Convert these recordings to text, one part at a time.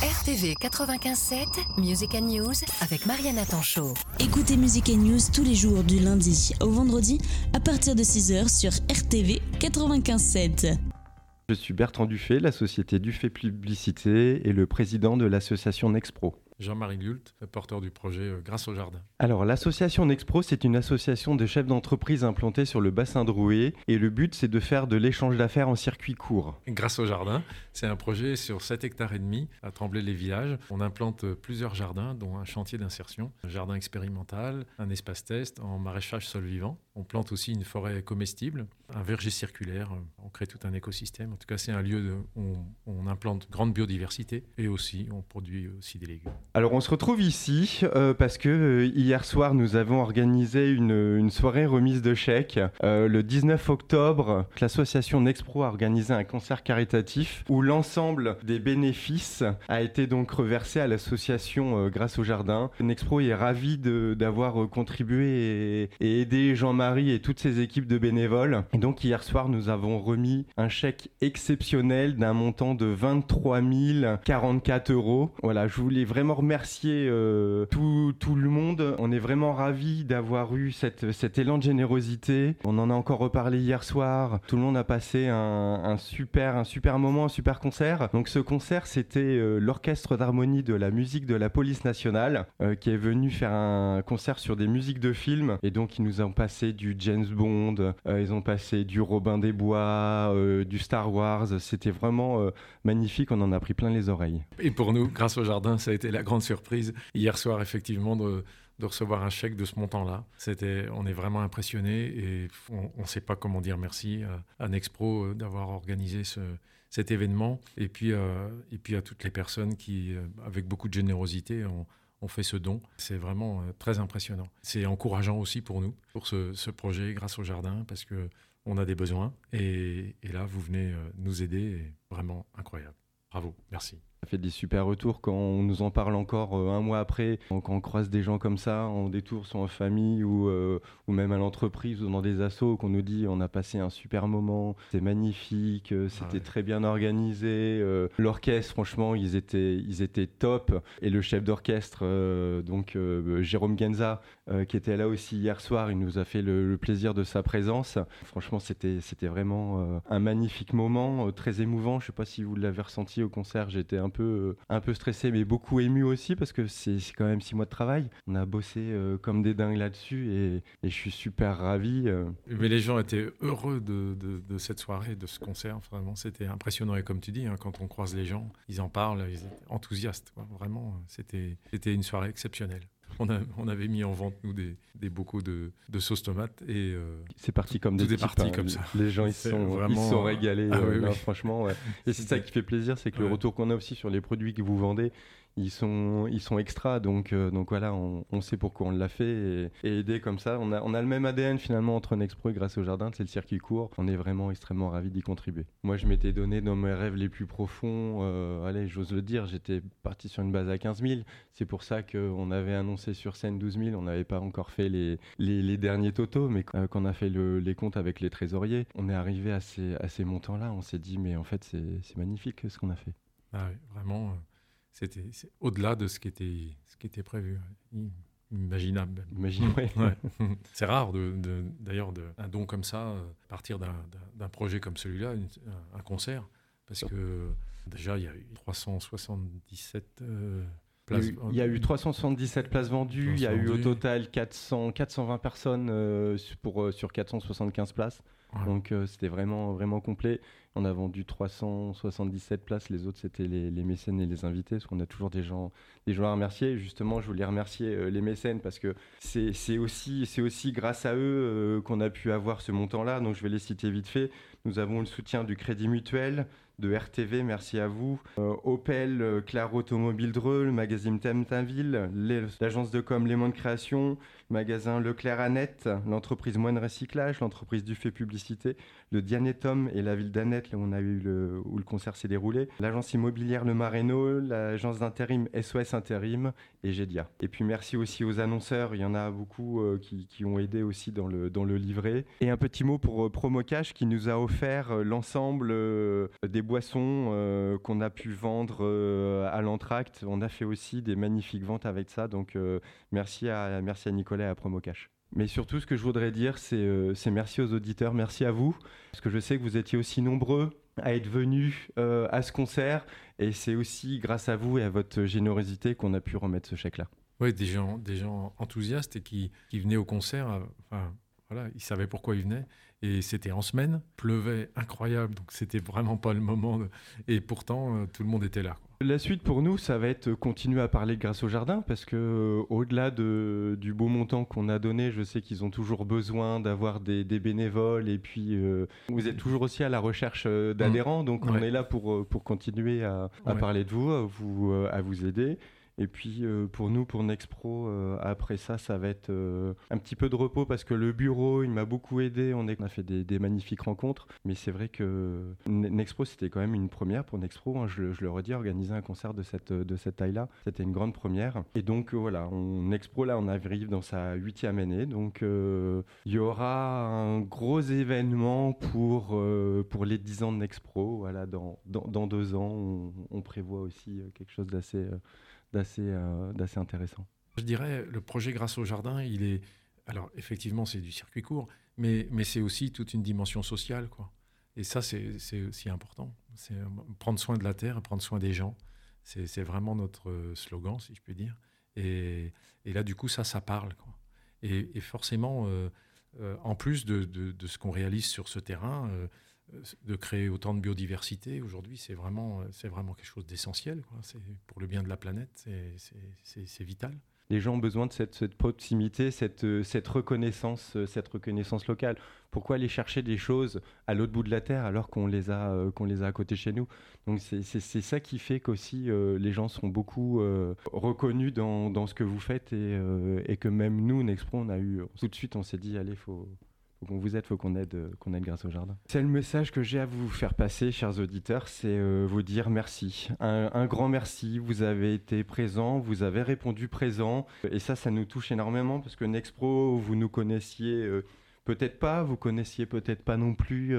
RTV 95.7, Music and News avec Mariana Tanchot. Écoutez Music and News tous les jours du lundi au vendredi à partir de 6h sur RTV 95.7. Je suis Bertrand Dufay, la société Dufay Publicité et le président de l'association Nexpro. Jean-Marie Lult, porteur du projet euh, Grâce au Jardin. Alors, l'association Nexpro, c'est une association de chefs d'entreprise implantée sur le bassin de Rouet. Et le but, c'est de faire de l'échange d'affaires en circuit court. Grâce au Jardin, c'est un projet sur 7 hectares et demi à Tremblay-les-Villages. On implante plusieurs jardins, dont un chantier d'insertion, un jardin expérimental, un espace test en maraîchage sol vivant. On plante aussi une forêt comestible, un verger circulaire. On crée tout un écosystème. En tout cas, c'est un lieu où on, implante grande biodiversité et aussi on produit aussi des légumes. Alors on se retrouve ici euh, parce que euh, hier soir nous avons organisé une, soirée remise de chèques. Euh, le 19 octobre, l'association Nexpro a organisé un concert caritatif où l'ensemble des bénéfices a été donc reversé à l'association grâce au jardin. Nexpro est ravi d'avoir contribué et, et aidé Et toutes ses équipes de bénévoles. Et donc hier soir nous avons remis un chèque exceptionnel d'un montant de 23 044 euros. Voilà, je voulais vraiment remercier euh, tout, tout, le monde. On est vraiment ravis d'avoir eu cette, cet élan de générosité. On en a encore reparlé hier soir. Tout le monde a passé un, un super, un super moment, un super concert. Donc ce concert, c'était euh, l'orchestre d'harmonie de la musique de la police nationale euh, qui est venu faire un concert sur des musiques de films. Et donc ils nous ont passé du James Bond, ils ont passé du Robin des Bois, du Star Wars. C'était vraiment magnifique. On en a pris plein les oreilles. Et pour nous, grâce au jardin, ça a été la grande surprise hier soir, effectivement, de, recevoir un chèque de ce montant-là. C'était, on est vraiment impressionné et on ne sait pas comment dire merci à, Nexpro euh, d'avoir organisé ce, cet événement et puis, euh, et puis à toutes les personnes qui, euh, avec beaucoup de générosité, ont, fait ce don. C'est vraiment très impressionnant. C'est encourageant aussi pour nous, pour ce, projet grâce au jardin, parce que on a des besoins et, et là, vous venez nous aider. Vraiment incroyable. Bravo, merci. Ça fait des super retours quand on nous en parle encore euh, un mois après, quand on croise des gens comme ça en détour, soit en famille ou, euh, ou même à l'entreprise ou dans des assos, qu'on nous dit on a passé un super moment, c'est magnifique, euh, c'était très bien organisé. L'orchestre, franchement, ils étaient, ils étaient top. Et le chef d'orchestre, donc Jérôme Genza, qui était là aussi hier soir, il nous a fait le, plaisir de sa présence. Franchement, c'était vraiment un magnifique moment, très émouvant. Je sais pas si vous l'avez ressenti au concert, j'étais un peu, euh, un peu stressé, mais beaucoup ému aussi parce que c'est quand même six mois de travail. On a bossé euh, comme des dingues là-dessus et, je suis super ravi. Euh. Mais les gens étaient heureux de, de, cette soirée, de ce concert. Vraiment, c'était impressionnant. Et comme tu dis, hein, quand on croise les gens, ils en parlent, ils étaient enthousiastes. Vraiment, c'était une soirée exceptionnelle on, avait mis en vente, nous, des, des bocaux de, de, sauce tomate. Et euh, c'est parti comme des types, hein. comme ça. Les gens, ils sont, vraiment... ils sont régalés. Ah euh, franchement, Et c'est ça qui fait plaisir, c'est que le retour qu'on a aussi sur les produits que vous vendez, ils sont, ils sont extra. Donc, euh, donc voilà, on, sait pourquoi on l'a fait et, aider comme ça. On a, on a le même ADN finalement entre Nexpro et Grâce au Jardin, c'est le circuit court. On est vraiment extrêmement ravis d'y contribuer. Moi, je m'étais donné dans mes rêves les plus profonds, euh, allez, j'ose le dire, j'étais parti sur une base à 15 000. C'est pour ça qu'on avait annoncé sur scène 12 000. On n'avait pas encore fait les, les, derniers totaux, mais quand on a fait les comptes avec les trésoriers, on est arrivé à ces, à ces montants-là. On s'est dit, mais en fait, c'est magnifique ce qu'on a fait. Ah oui, vraiment. C'était au-delà de ce qui était, ce qui était prévu. Imaginable. C'est rare, d'ailleurs, de, un don comme ça, euh, partir d'un projet comme celui-là, un concert, parce que déjà, il y a eu 377 euh, Il y a eu 377 places vendues, il y a eu au total 400, 420 personnes euh, pour, sur 475 places. Donc c'était vraiment, vraiment complet. On a vendu 377 places, les autres c'était les, mécènes et les invités, parce qu'on a toujours des gens, des gens à remercier. Justement, je voulais remercier euh, les mécènes parce que c'est aussi, aussi grâce à eux euh, qu'on a pu avoir ce montant-là. Donc je vais les citer vite fait. Nous avons le soutien du Crédit Mutuel, de RTV, merci à vous. Euh, Opel, Claire Automobile Dreux, le magazine Temtinville, l'agence de com Lémon de Création, le magasin Leclerc Annette, l'entreprise Moine Recyclage, l'entreprise du Fait Publicité, le Dianetum et la ville d'Annette, là où, on a eu le, où le concert s'est déroulé, l'agence immobilière Le Maréno, l'agence d'intérim SOS Intérim et Gédia. Et puis merci aussi aux annonceurs, il y en a beaucoup euh, qui, qui, ont aidé aussi dans le, dans le livret. Et un petit mot pour euh, Promocash qui nous a offert euh, l'ensemble des boissons qu'on a pu vendre à l'entracte, on a fait aussi des magnifiques ventes avec ça. Donc merci, à, merci à Nicolas et à Promocash. Mais surtout, ce que je voudrais dire, c'est merci aux auditeurs, merci à vous, parce que je sais que vous étiez aussi nombreux à être venus à ce concert, et c'est aussi grâce à vous et à votre générosité qu'on a pu remettre ce chèque-là. Oui, des gens, des gens enthousiastes et qui, qui venaient au concert. Euh, enfin, voilà, ils savaient pourquoi ils venaient. Et c'était en semaine, pleuvait incroyable, donc c'était vraiment pas le moment. Et pourtant, euh, tout le monde était là. La suite pour nous, ça va être continuer à parler grâce au jardin, parce que euh, au-delà de, du beau montant qu'on a donné, je sais qu'ils ont toujours besoin d'avoir des, bénévoles, et puis vous êtes toujours aussi à la recherche d'adhérents, donc on est là pour, pour continuer à, parler de vous, vous, à vous aider. Et puis euh, pour nous, pour Nexpro, euh, après ça, ça va être euh, un petit peu de repos parce que le bureau, il m'a beaucoup aidé. On, a fait des, magnifiques rencontres. Mais c'est vrai que Nexpro, c'était quand même une première pour Nexpro. Hein, je, le redis, organiser un concert de cette, de cette taille-là, c'était une grande première. Et donc voilà, on, Nexpro, là, on arrive dans sa huitième année. Donc il y aura un gros événement pour, pour les 10 ans de Nexpro. Voilà, dans, dans, deux ans, on prévoit aussi quelque chose d'assez euh, d'assez intéressant. Je dirais, le projet Grâce au Jardin, il est... Alors, effectivement, c'est du circuit court, mais, mais c'est aussi toute une dimension sociale. Quoi. Et ça, c'est aussi important. C'est euh, prendre soin de la terre, prendre soin des gens. C'est vraiment notre euh, slogan, si je puis dire. Et, et là, du coup, ça, ça parle. Quoi. Et, forcément, en plus de, de, ce qu'on réalise sur ce terrain, de créer autant de biodiversité aujourd'hui, c'est vraiment, c'est vraiment quelque chose d'essentiel. C'est pour le bien de la planète, c'est vital. Les gens ont besoin de cette, proximité, cette, reconnaissance, cette reconnaissance locale. Pourquoi aller chercher des choses à l'autre bout de la terre alors qu'on les a, euh, qu'on les a à côté chez nous? Donc c'est ça qui fait qu'aussi euh, les gens sont beaucoup euh, reconnus dans, dans, ce que vous faites et, et que même nous, Nexpro, on a eu tout de suite, on s'est dit allez, faut faut qu'on vous aide, faut qu'on aide, euh, qu'on aide grâce au jardin. C'est le message que j'ai à vous faire passer, chers auditeurs, c'est euh, vous dire merci. Un, grand merci, vous avez été présent, vous avez répondu présent, et ça, ça nous touche énormément parce que Nexpro, vous nous connaissiez. Euh, peut-être pas, vous connaissiez peut-être pas non plus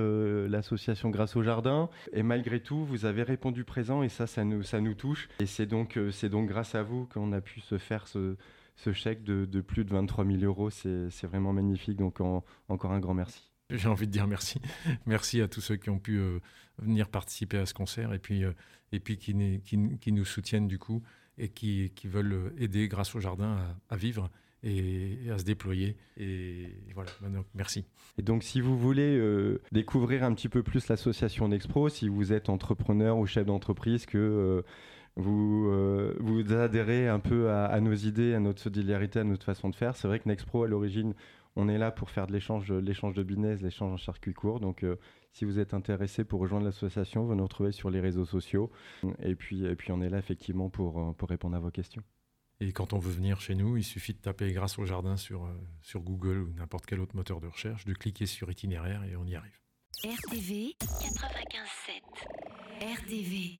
l'association Grâce au Jardin, et malgré tout, vous avez répondu présent, et ça, ça nous, ça nous touche. Et c'est donc, c'est donc grâce à vous qu'on a pu se faire ce, ce chèque de, plus de 23 000 euros. C'est vraiment magnifique. Donc, encore un grand merci. J'ai envie de dire merci. Merci à tous ceux qui ont pu euh, venir participer à ce concert et puis, euh, et puis qui, qui, nous soutiennent du coup et qui, qui veulent aider grâce au jardin à, vivre et, à se déployer. Et, voilà, donc, merci. Et donc, si vous voulez euh, découvrir un petit peu plus l'association Nexpro, si vous êtes entrepreneur ou chef d'entreprise, que vous, euh, vous adhérez un peu à, nos idées, à notre solidarité, à notre façon de faire. C'est vrai que Nexpro, à l'origine, on est là pour faire de l'échange, l'échange de business, l'échange en circuit court. Donc, euh, si vous êtes intéressé pour rejoindre l'association, vous nous retrouvez sur les réseaux sociaux. Et puis, et puis on est là effectivement pour, euh, pour répondre à vos questions. Et quand on veut venir chez nous, il suffit de taper Grâce au Jardin sur, sur Google ou n'importe quel autre moteur de recherche, de cliquer sur itinéraire et on y arrive. RTV 95.7 RTV